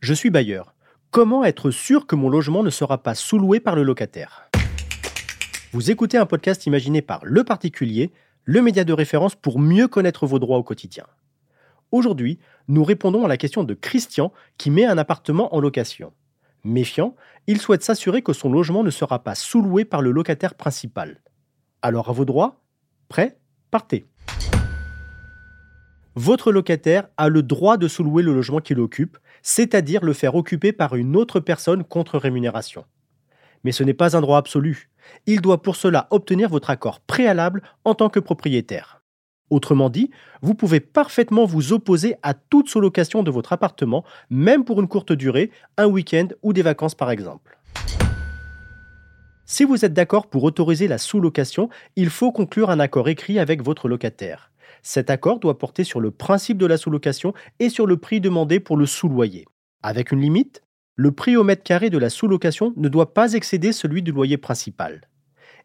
Je suis bailleur. Comment être sûr que mon logement ne sera pas sous-loué par le locataire? Vous écoutez un podcast imaginé par Le Particulier, le média de référence pour mieux connaître vos droits au quotidien. Aujourd'hui, nous répondons à la question de Christian qui met un appartement en location. Méfiant, il souhaite s'assurer que son logement ne sera pas sous-loué par le locataire principal. Alors à vos droits? Prêt Partez Votre locataire a le droit de sous-louer le logement qu'il occupe, c'est-à-dire le faire occuper par une autre personne contre rémunération. Mais ce n'est pas un droit absolu. Il doit pour cela obtenir votre accord préalable en tant que propriétaire. Autrement dit, vous pouvez parfaitement vous opposer à toute sous-location de votre appartement, même pour une courte durée, un week-end ou des vacances par exemple. Si vous êtes d'accord pour autoriser la sous-location, il faut conclure un accord écrit avec votre locataire. Cet accord doit porter sur le principe de la sous-location et sur le prix demandé pour le sous-loyer. Avec une limite, le prix au mètre carré de la sous-location ne doit pas excéder celui du loyer principal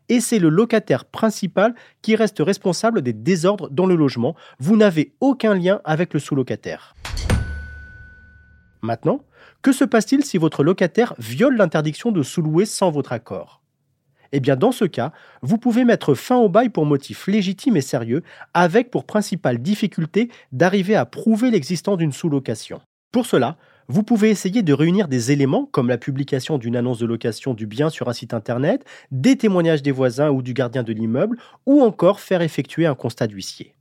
et c'est le locataire principal qui reste responsable des désordres dans le logement. Vous n'avez aucun lien avec le sous-locataire. Maintenant, que se passe-t-il si votre locataire viole l'interdiction de sous-louer sans votre accord? Eh bien, dans ce cas, vous pouvez mettre fin au bail pour motif légitime et sérieux, avec pour principale difficulté d'arriver à prouver l'existence d'une sous-location. Pour cela, vous pouvez essayer de réunir des éléments comme la publication d'une annonce de location du bien sur un site internet, des témoignages des voisins ou du gardien de l'immeuble, ou encore faire effectuer un constat d'huissier.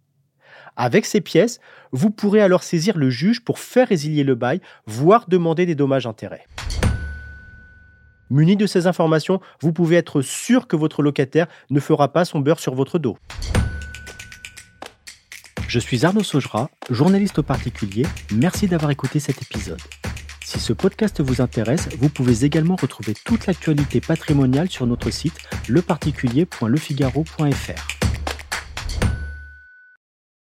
Avec ces pièces, vous pourrez alors saisir le juge pour faire résilier le bail, voire demander des dommages-intérêts. Muni de ces informations, vous pouvez être sûr que votre locataire ne fera pas son beurre sur votre dos. Je suis Arnaud Saugera, journaliste au particulier. Merci d'avoir écouté cet épisode. Si ce podcast vous intéresse, vous pouvez également retrouver toute l'actualité patrimoniale sur notre site leparticulier.lefigaro.fr.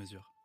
mesure.